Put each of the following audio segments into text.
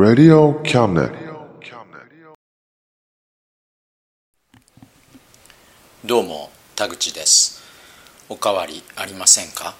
Radio Cabinet. どうも田口ですおかわりありませんか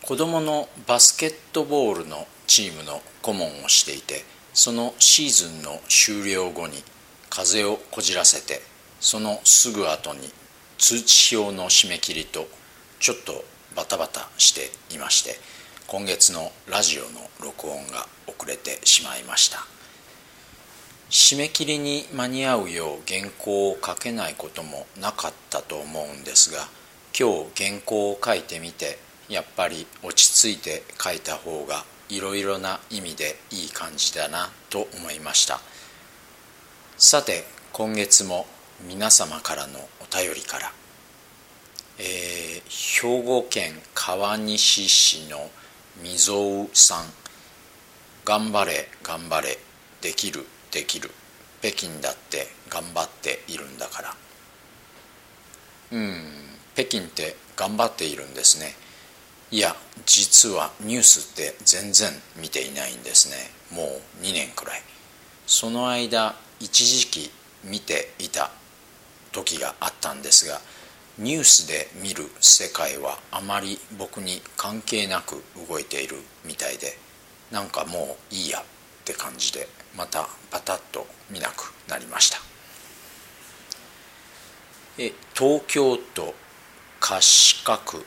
子供のバスケットボールのチームの顧問をしていてそのシーズンの終了後に風邪をこじらせてそのすぐ後に通知表の締め切りとちょっとバタバタしていまして今月のラジオの録音が遅れてしまいました。締め切りに間に合うよう原稿を書けないこともなかったと思うんですが今日原稿を書いてみてやっぱり落ち着いて書いた方がいろいろな意味でいい感じだなと思いました。さて今月も皆様からのお便りから、えー兵庫県川西市のみぞうさん。頑張れ頑張れ。できるできる。北京だって頑張っているんだから。うん。北京って頑張っているんですね。いや実はニュースって全然見ていないんですね。もう2年くらい。その間一時期見ていた時があったんですがニュースで見る世界はあまり僕に関係なく動いているみたいでなんかもういいやって感じでまたパタッと見なくなりました。え東京都葛飾区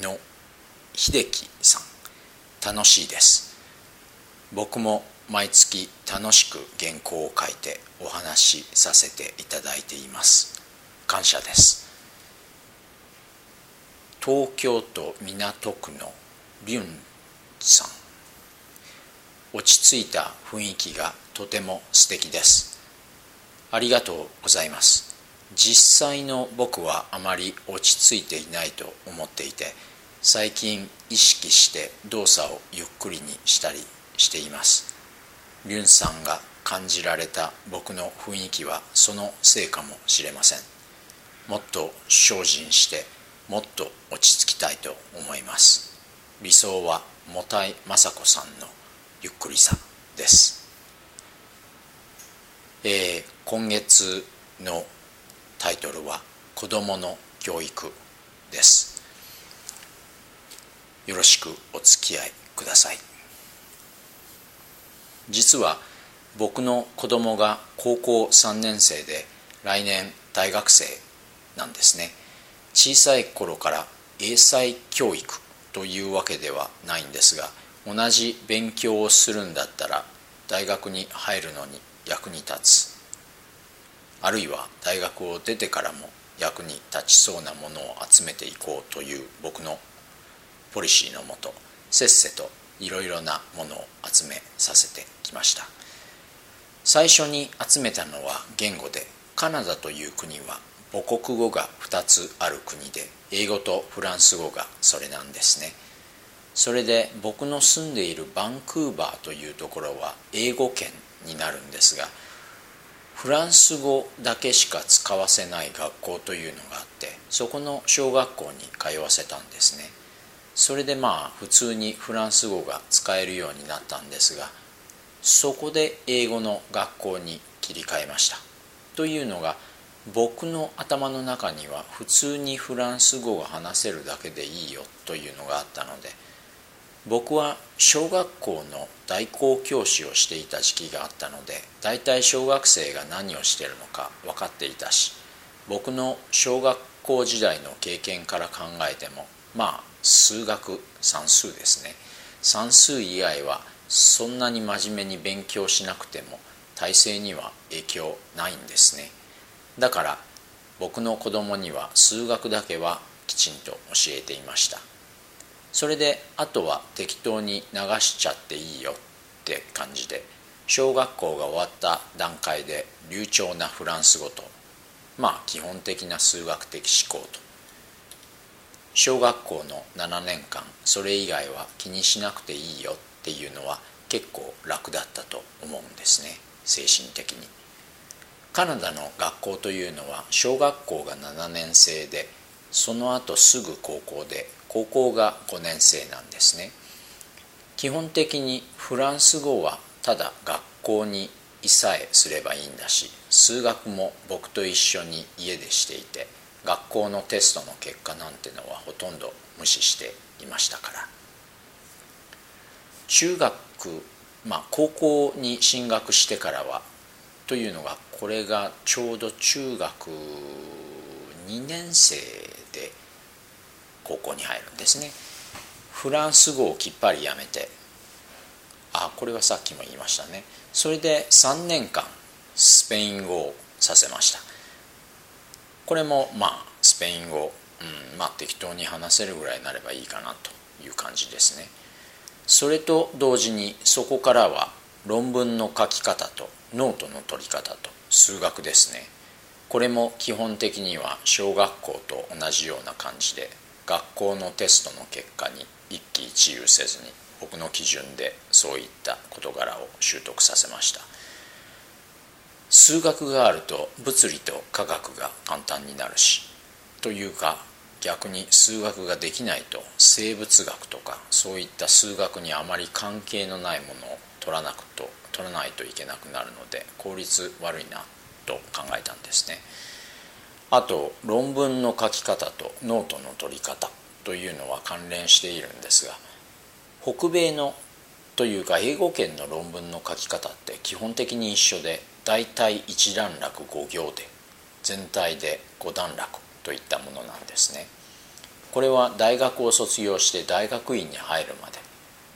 の秀樹さん。楽しいです。僕も毎月楽しく原稿を書いてお話しさせていただいています。感謝です。東京都港区のリュンさん。落ち着いた雰囲気がとても素敵です。ありがとうございます。実際の僕はあまり落ち着いていないと思っていて最近意識して動作をゆっくりにしたりしています。リュンさんが感じられた僕の雰囲気はそのせいかもしれません。もっと精進してもっと落ち着きたいと思います。理想はもたい雅子さんのゆっくりさです、えー今月のタイトルは「子どもの教育」です。よろしくお付き合いください。実は僕の子供が高校3年生で来年大学生なんですね。小さい頃から英才教育というわけではないんですが同じ勉強をするんだったら大学に入るのに役に立つ。あるいは大学を出てからも役に立ちそうなものを集めていこうという僕のポリシーのもとせっせといろいろなものを集めさせてきました。最初に集めたのは言語でカナダという国は母国語が2つある国で英語とフランス語がそれなんですね。それで僕の住んでいるバンクーバーというところは英語圏になるんですがフランス語だけしか使わせない学校というのがあってそこの小学校に通わせたんですね。それでまあ普通にフランス語が使えるようになったんですがそこで英語の学校に切り替えました。というのが僕の頭の中には普通にフランス語が話せるだけでいいよというのがあったので僕は小学校の代行教師をしていた時期があったので大体小学生が何をしてるのか分かっていたし僕の小学校時代の経験から考えてもまあ数学算数ですね。算数以外はそんなに真面目に勉強しなくても体制には影響ないんですね。だから僕の子供には数学だけはきちんと教えていました。それであとは適当に流しちゃっていいよって感じで小学校が終わった段階で流暢なフランス語とまあ基本的な数学的思考と。小学校の7年間それ以外は気にしなくていいよっていうのは結構楽だったと思うんですね精神的に。カナダの学校というのは小学校が7年生でその後すぐ高校で高校が5年生なんですね。基本的にフランス語はただ学校にいさえすればいいんだし数学も僕と一緒に家でしていて学校のテストの結果なんてのはほとんど無視していましたから。中学まあ高校に進学してからはというのがこれがちょうど中学2年生で高校に入るんですね。フランス語をきっぱりやめて。あこれはさっきも言いましたね。それで3年間スペイン語をさせました。これもまあスペイン語、うん、まあ適当に話せるぐらいになればいいかなという感じですね。それと同時にそこからは論文の書き方とノートの取り方と数学ですね。これも基本的には小学校と同じような感じで学校のテストの結果に一喜一憂せずに僕の基準でそういった事柄を習得させました。数学があると物理と科学が簡単になるしというか逆に数学ができないと生物学とかそういった数学にあまり関係のないものを取らなくと取らないといけなくなるので効率悪いなと考えたんですね。あと論文の書き方とノートの取り方というのは関連しているんですが北米のというか英語圏の論文の書き方って基本的に一緒で大体1段落5行で全体で5段落といったものなんですね。これは大学を卒業して大学院に入るまで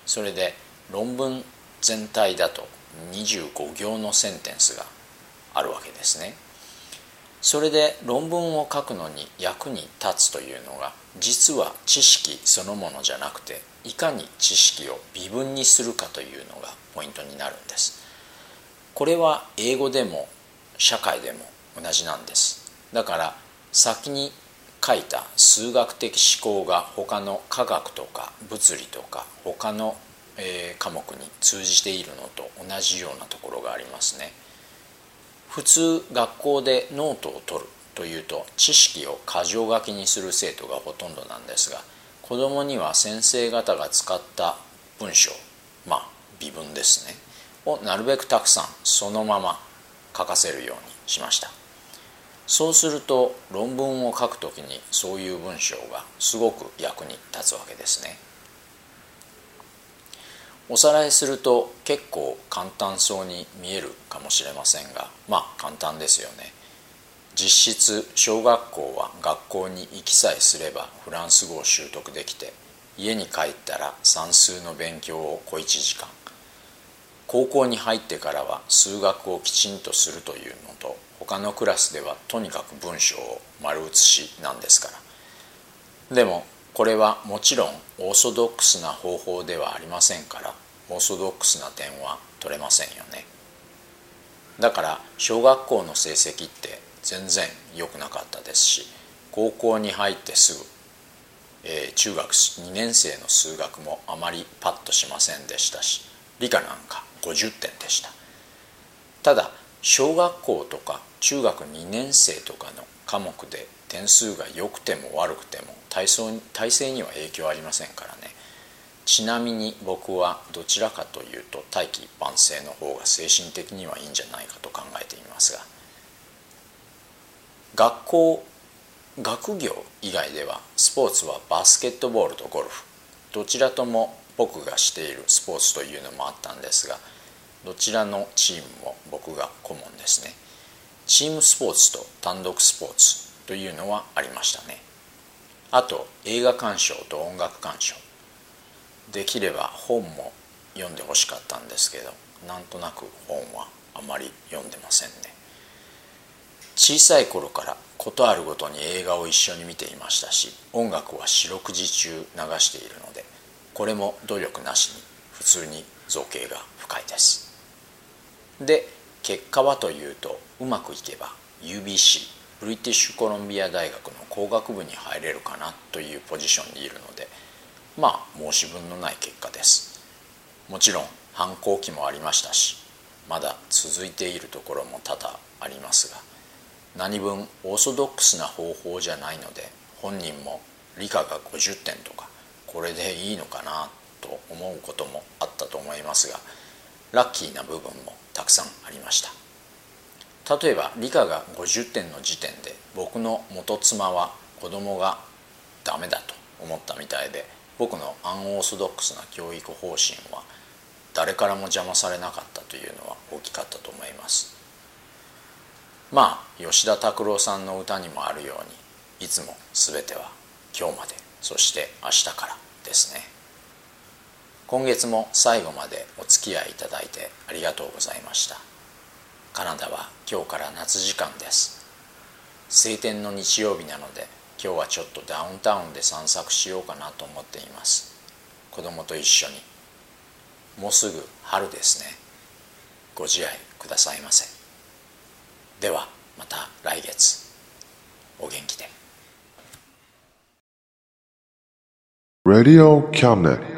それで論文全体だと25行のセンテンスがあるわけですね。それで論文を書くのに役に立つというのが実は知識そのものじゃなくていかに知識を微分にするかというのがポイントになるんですこれは英語でも社会でも同じなんですだから先に書いた数学的思考が他の科学とか物理とか他の、え科目に通じているのと同じようなところがありますね。普通学校でノートを取るというと知識を箇条書きにする生徒がほとんどなんですが子どもには先生方が使った文章まあ微文ですねをなるべくたくさんそのまま書かせるようにしましたそうすると論文を書くときにそういう文章がすごく役に立つわけですねおさらいすると結構簡単そうに見えるかもしれませんがまあ簡単ですよね。実質小学校は学校に行きさえすればフランス語を習得できて家に帰ったら算数の勉強を小1時間。高校に入ってからは数学をきちんとするというのと他のクラスではとにかく文章を丸写しなんですから。でもこれはもちろんオーソドックスな方法ではありませんからオーソドックスな点は取れませんよね。だから小学校の成績って全然良くなかったですし高校に入ってすぐえー、中学2年生の数学もあまりパッとしませんでしたし理科なんか50点でした。ただ小学校とか中学2年生とかの科目で点数が良くても悪くても体操体制には影響ありませんからね。ちなみに僕はどちらかというと大器一般性の方が精神的にはいいんじゃないかと考えていますが。学校学業以外ではスポーツはバスケットボールとゴルフ。どちらとも僕がしているスポーツというのもあったんですがどちらのチームも僕が顧問ですね。チームスポーツと単独スポーツというのはありましたね。あと映画鑑賞と音楽鑑賞。できれば本も読んでほしかったんですけどなんとなく本はあまり読んでませんね。小さい頃から事あるごとに映画を一緒に見ていましたし音楽は四六時中流しているのでこれも努力なしに普通に造形が深いです。で結果はというとうまくいけば UBC ブリティッシュコロンビア大学の工学部に入れるかなというポジションにいるのでまあ申し分のない結果です。もちろん反抗期もありましたしまだ続いているところも多々ありますが何分オーソドックスな方法じゃないので本人も理科が50点とかこれでいいのかなと思うこともあったと思いますがラッキーな部分もたくさんありました。例えば理科が50点の時点で僕の元妻は子供がダメだと思ったみたいで僕のアンオーソドックスな教育方針は誰からも邪魔されなかったというのは大きかったと思います。まあ吉田拓郎さんの歌にもあるようにいつも全ては今日までそして明日からですね。今月も最後までお付き合いいただいてありがとうございました。カナダは今日から夏時間です。晴天の日曜日なので今日はちょっとダウンタウンで散策しようかなと思っています。子供と一緒に。もうすぐ春ですね。ご自愛くださいませ。ではまた来月。お元気で。Radio Cabinet.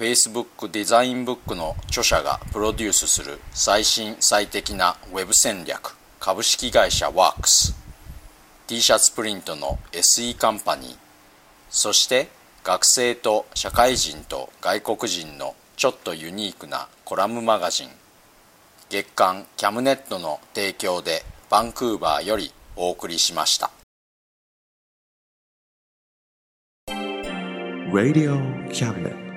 Facebook デザインブックの著者がプロデュースする最新最適な Web 戦略株式会社ワークス。T シャツプリントの SE カンパニー。そして学生と社会人と外国人のちょっとユニークなコラムマガジン。月刊キャムネットの提供でバンクーバーよりお送りしました。Radio Cabinet.